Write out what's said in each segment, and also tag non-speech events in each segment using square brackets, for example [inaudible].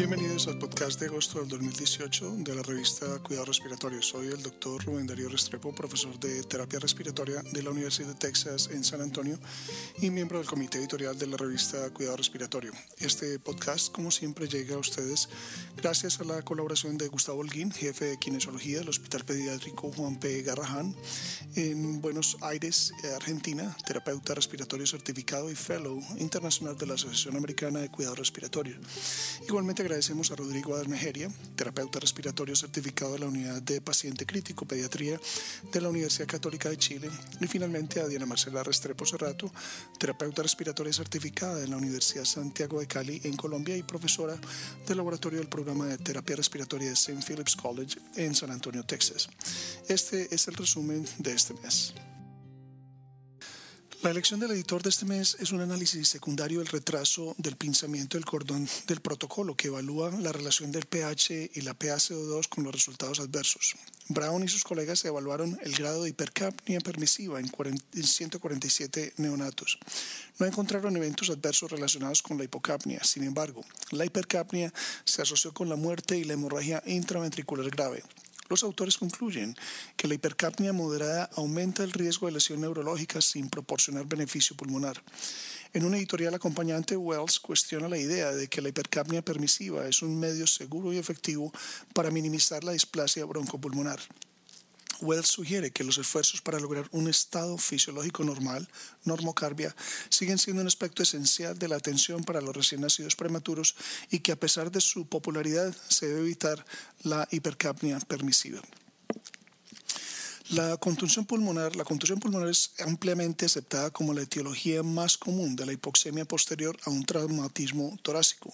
Bienvenidos al podcast de agosto del 2018 de la revista Cuidado Respiratorio. Soy el doctor Rubén Darío Restrepo, profesor de terapia respiratoria de la Universidad de Texas en San Antonio y miembro del comité editorial de la revista Cuidado Respiratorio. Este podcast, como siempre, llega a ustedes gracias a la colaboración de Gustavo Holguín, jefe de kinesiología del Hospital Pediátrico Juan P. Garrahan en Buenos Aires, Argentina, terapeuta respiratorio certificado y fellow internacional de la Asociación Americana de Cuidado Respiratorio. Igualmente agradecemos a Rodrigo Adarmejeria, terapeuta respiratorio certificado de la Unidad de Paciente Crítico Pediatría de la Universidad Católica de Chile. Y finalmente a Diana Marcela Restrepo Cerrato, terapeuta respiratoria certificada de la Universidad Santiago de Cali en Colombia y profesora del laboratorio del programa de terapia respiratoria de St. Philip's College en San Antonio, Texas. Este es el resumen de este mes. La elección del editor de este mes es un análisis secundario del retraso del pinzamiento del cordón del protocolo que evalúa la relación del pH y la PaCO2 con los resultados adversos. Brown y sus colegas evaluaron el grado de hipercapnia permisiva en 147 neonatos. No encontraron eventos adversos relacionados con la hipocapnia. Sin embargo, la hipercapnia se asoció con la muerte y la hemorragia intraventricular grave. Los autores concluyen que la hipercapnia moderada aumenta el riesgo de lesión neurológica sin proporcionar beneficio pulmonar. En una editorial acompañante, Wells cuestiona la idea de que la hipercapnia permisiva es un medio seguro y efectivo para minimizar la displasia broncopulmonar. Wells sugiere que los esfuerzos para lograr un estado fisiológico normal, normocarbia, siguen siendo un aspecto esencial de la atención para los recién nacidos prematuros y que a pesar de su popularidad se debe evitar la hipercapnia permisiva. La contusión pulmonar, la contusión pulmonar es ampliamente aceptada como la etiología más común de la hipoxemia posterior a un traumatismo torácico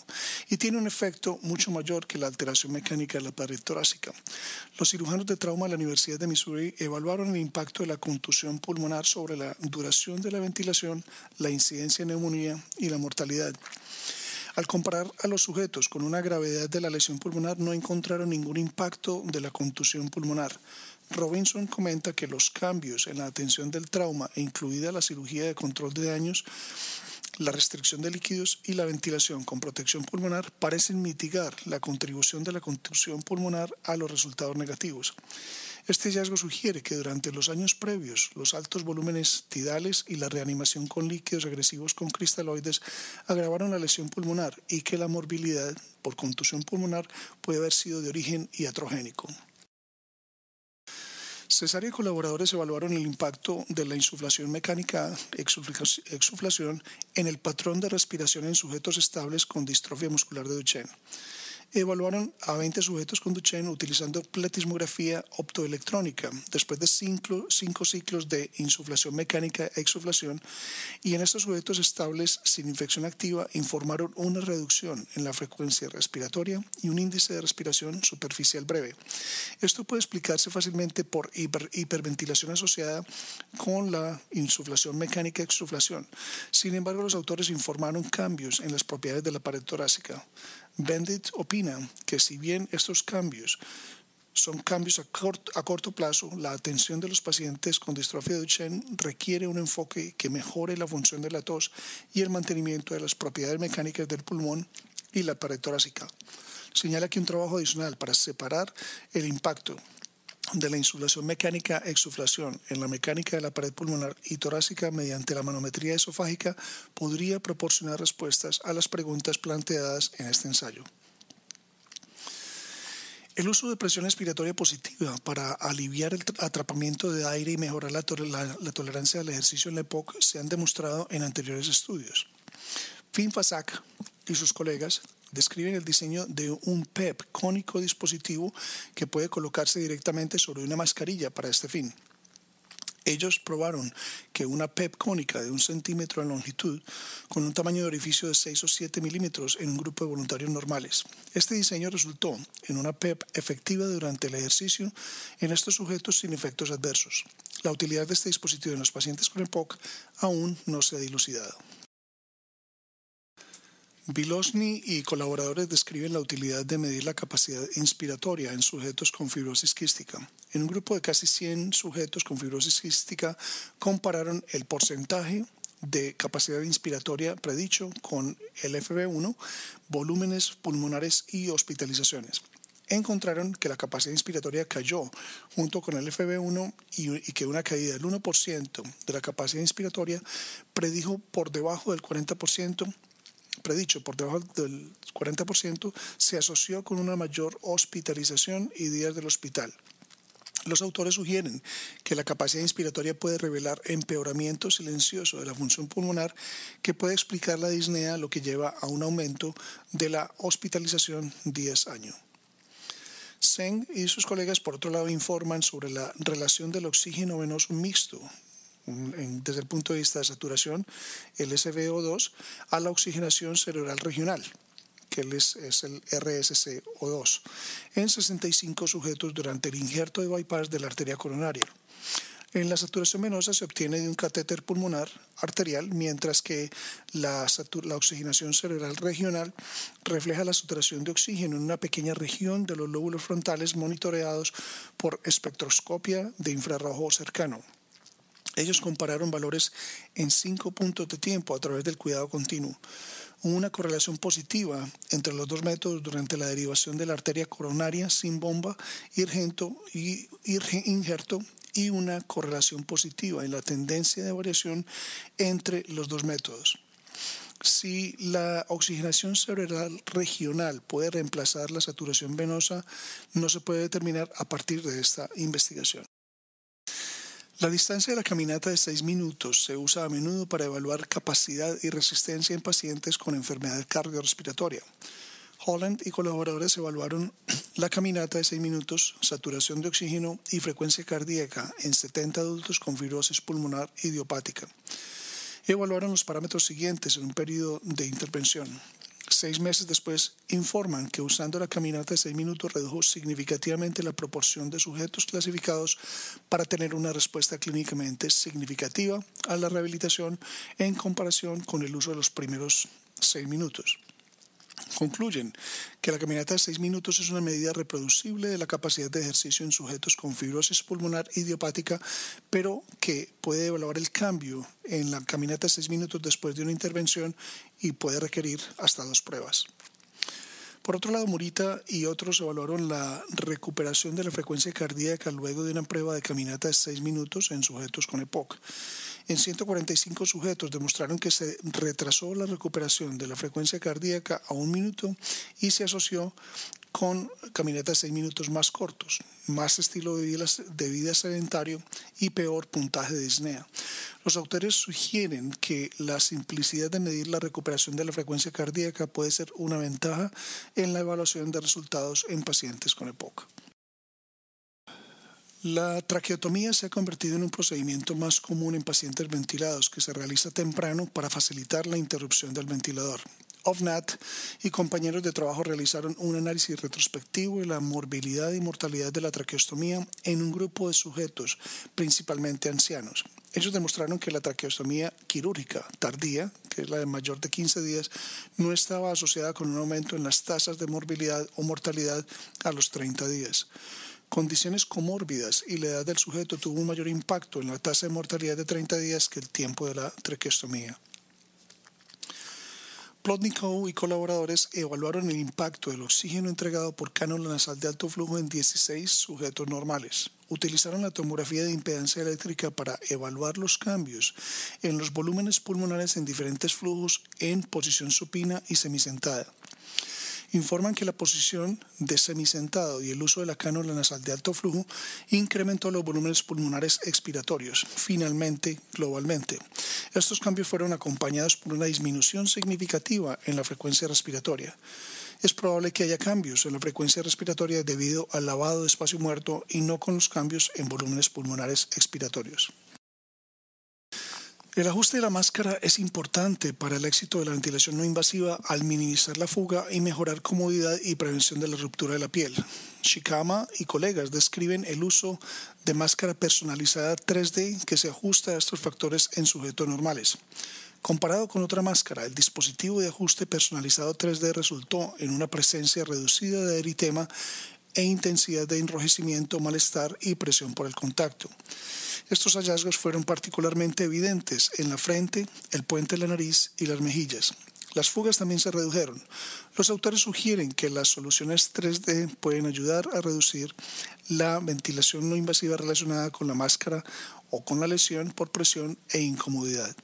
y tiene un efecto mucho mayor que la alteración mecánica de la pared torácica. Los cirujanos de trauma de la Universidad de Missouri evaluaron el impacto de la contusión pulmonar sobre la duración de la ventilación, la incidencia de neumonía y la mortalidad. Al comparar a los sujetos con una gravedad de la lesión pulmonar, no encontraron ningún impacto de la contusión pulmonar. Robinson comenta que los cambios en la atención del trauma, incluida la cirugía de control de daños, la restricción de líquidos y la ventilación con protección pulmonar parecen mitigar la contribución de la contusión pulmonar a los resultados negativos. Este hallazgo sugiere que durante los años previos, los altos volúmenes tidales y la reanimación con líquidos agresivos con cristaloides agravaron la lesión pulmonar y que la morbilidad por contusión pulmonar puede haber sido de origen iatrogénico. Cesárea y colaboradores evaluaron el impacto de la insuflación mecánica exuflación en el patrón de respiración en sujetos estables con distrofia muscular de Duchenne evaluaron a 20 sujetos con Duchenne utilizando pletismografía optoelectrónica después de cinco, cinco ciclos de insuflación mecánica e exuflación y en estos sujetos estables sin infección activa informaron una reducción en la frecuencia respiratoria y un índice de respiración superficial breve. Esto puede explicarse fácilmente por hiperventilación asociada con la insuflación mecánica e exuflación. Sin embargo, los autores informaron cambios en las propiedades de la pared torácica. Bendit opina que si bien estos cambios son cambios a corto, plazo, la atención de los pacientes con distrofia de Duchenne requiere un enfoque que mejore la función de la tos y el mantenimiento de las propiedades mecánicas del pulmón y la pared torácica. Señala que un trabajo adicional para separar el impacto de la insulación mecánica exuflación en la mecánica de la pared pulmonar y torácica mediante la manometría esofágica podría proporcionar respuestas a las preguntas planteadas en este ensayo. El uso de presión expiratoria positiva para aliviar el atrapamiento de aire y mejorar la, tolerancia al ejercicio en la EPOC se han demostrado en anteriores estudios. Finn Fasak y sus colegas describen el diseño de un PEP cónico dispositivo que puede colocarse directamente sobre una mascarilla para este fin. Ellos probaron que una PEP cónica de un centímetro en longitud, con un tamaño de orificio de 6 o 7 milímetros en un grupo de voluntarios normales. Este diseño resultó en una PEP efectiva durante el ejercicio en estos sujetos sin efectos adversos. La utilidad de este dispositivo en los pacientes con EPOC aún no se ha dilucidado. Vilosny y colaboradores describen la utilidad de medir la capacidad inspiratoria en sujetos con fibrosis quística. En un grupo de casi 100 sujetos con fibrosis quística compararon el porcentaje de capacidad inspiratoria predicho con el FB1, volúmenes pulmonares y hospitalizaciones. Encontraron que la capacidad inspiratoria cayó junto con el FB1 y, y que una caída del 1% de la capacidad inspiratoria predijo por debajo del 40% predicho por debajo del 40% se asoció con una mayor hospitalización y días del hospital. Los autores sugieren que la capacidad inspiratoria puede revelar empeoramiento silencioso de la función pulmonar que puede explicar la disnea, lo que lleva a un aumento de la hospitalización 10 años. Seng y sus colegas, por otro lado, informan sobre la relación del oxígeno venoso mixto desde el punto de vista de saturación, el SVO2, a la oxigenación cerebral regional que es, el RSCO2, en 65 sujetos durante el injerto de bypass de la arteria coronaria. En la saturación venosa se obtiene de un catéter pulmonar arterial, mientras que la, la, oxigenación cerebral regional refleja la saturación de oxígeno en una pequeña región de los lóbulos frontales monitoreados por espectroscopia de infrarrojo cercano. Ellos compararon valores en cinco puntos de tiempo a través del cuidado continuo una correlación positiva entre los dos métodos durante la derivación de la arteria coronaria sin bomba y, injerto y una correlación positiva en la tendencia de variación entre los dos métodos. Si la oxigenación cerebral regional puede reemplazar la saturación venosa, no se puede determinar a partir de esta investigación. La distancia de la caminata de 6 minutos se usa a menudo para evaluar capacidad y resistencia en pacientes con enfermedad cardiorrespiratoria. Holland y colaboradores evaluaron [clears throat] la caminata de 6 minutos, saturación de oxígeno y frecuencia cardíaca en 70 adultos con fibrosis pulmonar idiopática. Evaluaron los parámetros siguientes en un periodo de intervención seis meses después, informan que usando la caminata de seis minutos redujo significativamente la proporción de sujetos clasificados para tener una respuesta clínicamente significativa a la rehabilitación en comparación con el uso de los primeros seis minutos concluyen que la caminata de seis minutos es una medida reproducible de la capacidad de ejercicio en sujetos con fibrosis pulmonar idiopática, pero que puede evaluar el cambio en la caminata de seis minutos después de una intervención y puede requerir hasta dos pruebas. Por otro lado, Murita y otros evaluaron la recuperación de la frecuencia cardíaca luego de una prueba de caminata de seis minutos en sujetos con EPOC. En 145 sujetos demostraron que se retrasó la recuperación de la frecuencia cardíaca a un minuto y se asoció con caminatas seis minutos más cortos, más estilo de vida, de vida sedentario y peor puntaje de disnea. Los autores sugieren que la simplicidad de medir la recuperación de la frecuencia cardíaca puede ser una ventaja en la evaluación de resultados en pacientes con EPOC. La traqueotomía se ha convertido en un procedimiento más común en pacientes ventilados que se realiza temprano para facilitar la interrupción del ventilador. OVNAT y compañeros de trabajo realizaron un análisis retrospectivo de la morbilidad y mortalidad de la traqueostomía en un grupo de sujetos, principalmente ancianos. Ellos demostraron que la traqueostomía quirúrgica tardía, que es la de mayor de 15 días, no estaba asociada con un aumento en las tasas de morbilidad o mortalidad a los 30 días condiciones comórbidas y la edad del sujeto tuvo un mayor impacto en la tasa de mortalidad de 30 días que el tiempo de la traqueostomía. Plotnikov y colaboradores evaluaron el impacto del oxígeno entregado por cánula nasal de alto flujo en 16 sujetos normales. Utilizaron la tomografía de impedancia eléctrica para evaluar los cambios en los volúmenes pulmonares en diferentes flujos en posición supina y semisentada informan que la posición de semisentado y el uso de la cánula nasal de alto flujo incrementó los volúmenes pulmonares expiratorios, finalmente globalmente. Estos cambios fueron acompañados por una disminución significativa en la frecuencia respiratoria. Es probable que haya cambios en la frecuencia respiratoria debido al lavado de espacio muerto y no con los cambios en volúmenes pulmonares expiratorios. El ajuste de la máscara es importante para el éxito de la ventilación no invasiva al minimizar la fuga y mejorar comodidad y prevención de la ruptura de la piel. Shikama y colegas describen el uso de máscara personalizada 3D que se ajusta a estos factores en sujetos normales. Comparado con otra máscara, el dispositivo de ajuste personalizado 3D resultó en una presencia reducida de eritema e intensidad de enrojecimiento, malestar y presión por el contacto. Estos hallazgos fueron particularmente evidentes en la frente, el puente de la nariz y las mejillas. Las fugas también se redujeron. Los autores sugieren que las soluciones 3D pueden ayudar a reducir la ventilación no invasiva relacionada con la máscara o con la lesión por presión e incomodidad.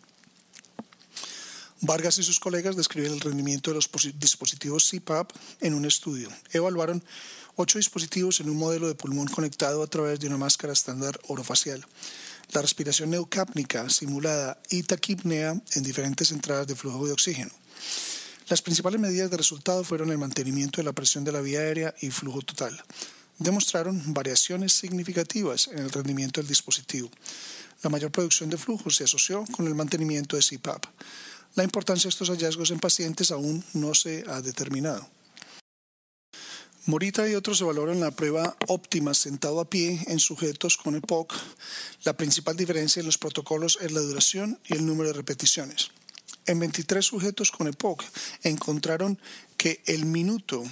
Vargas y sus colegas describen el rendimiento de los dispositivos CPAP en un estudio. Evaluaron ocho dispositivos en un modelo de pulmón conectado a través de una máscara estándar orofacial la respiración neocápnica simulada y taquipnea en diferentes entradas de flujo de oxígeno. Las principales medidas de resultado fueron el mantenimiento de la presión de la vía aérea y flujo total. Demostraron variaciones significativas en el rendimiento del dispositivo. La mayor producción de flujo se asoció con el mantenimiento de CPAP. La importancia de estos hallazgos en pacientes aún no se ha determinado. Morita y otros evaluaron la prueba óptima sentado a pie en sujetos con EPOC. La principal diferencia en los protocolos es la duración y el número de repeticiones. En 23 sujetos con EPOC encontraron que el minuto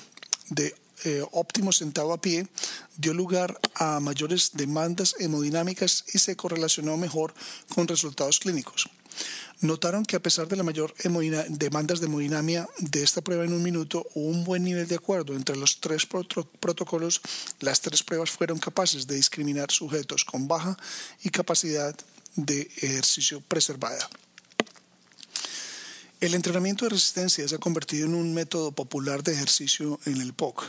de eh, óptimo sentado a pie dio lugar a mayores demandas hemodinámicas y se correlacionó mejor con resultados clínicos. Notaron que a pesar de la mayor demandas de hemodinamia de esta prueba en un minuto, hubo un buen nivel de acuerdo entre los tres protocolos. Las tres pruebas fueron capaces de discriminar sujetos con baja y capacidad de ejercicio preservada. El entrenamiento de resistencia se ha convertido en un método popular de ejercicio en el POC.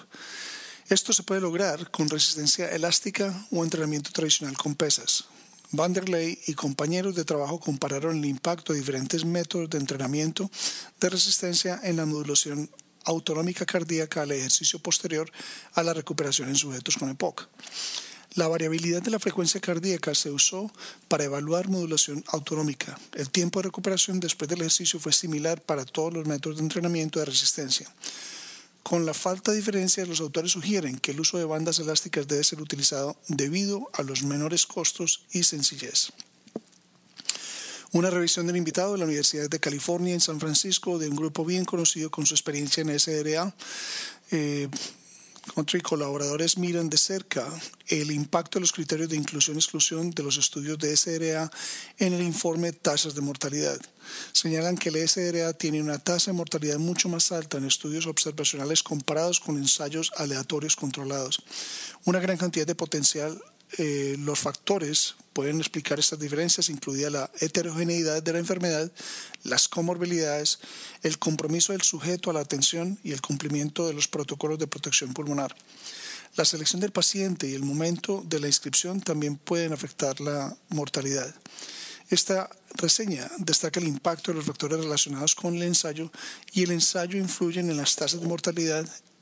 Esto se puede lograr con resistencia elástica o entrenamiento tradicional con pesas. Vanderlei y compañeros de trabajo compararon el impacto de diferentes métodos de entrenamiento de resistencia en la modulación autonómica cardíaca al ejercicio posterior a la recuperación en sujetos con EPOC. La variabilidad de la frecuencia cardíaca se usó para evaluar modulación autonómica. El tiempo de recuperación después del ejercicio fue similar para todos los métodos de entrenamiento de resistencia. Con la falta de diferencias, los autores sugieren que el uso de bandas elásticas debe ser utilizado debido a los menores costos y sencillez. Una revisión del invitado de la Universidad de California en San Francisco de un grupo bien conocido con su experiencia en SRA eh, Country colaboradores miran de cerca el impacto de los criterios de inclusión-exclusión de los estudios de SRA en el informe tasas de mortalidad. Señalan que el SRA tiene una tasa de mortalidad mucho más alta en estudios observacionales comparados con ensayos aleatorios controlados. Una gran cantidad de potencial eh, los factores pueden explicar estas diferencias, incluida la heterogeneidad de la enfermedad, las comorbilidades, el compromiso del sujeto a la atención y el cumplimiento de los protocolos de protección pulmonar. La selección del paciente y el momento de la inscripción también pueden afectar la mortalidad. Esta reseña destaca el impacto de los factores relacionados con el ensayo y el ensayo influye en las tasas de mortalidad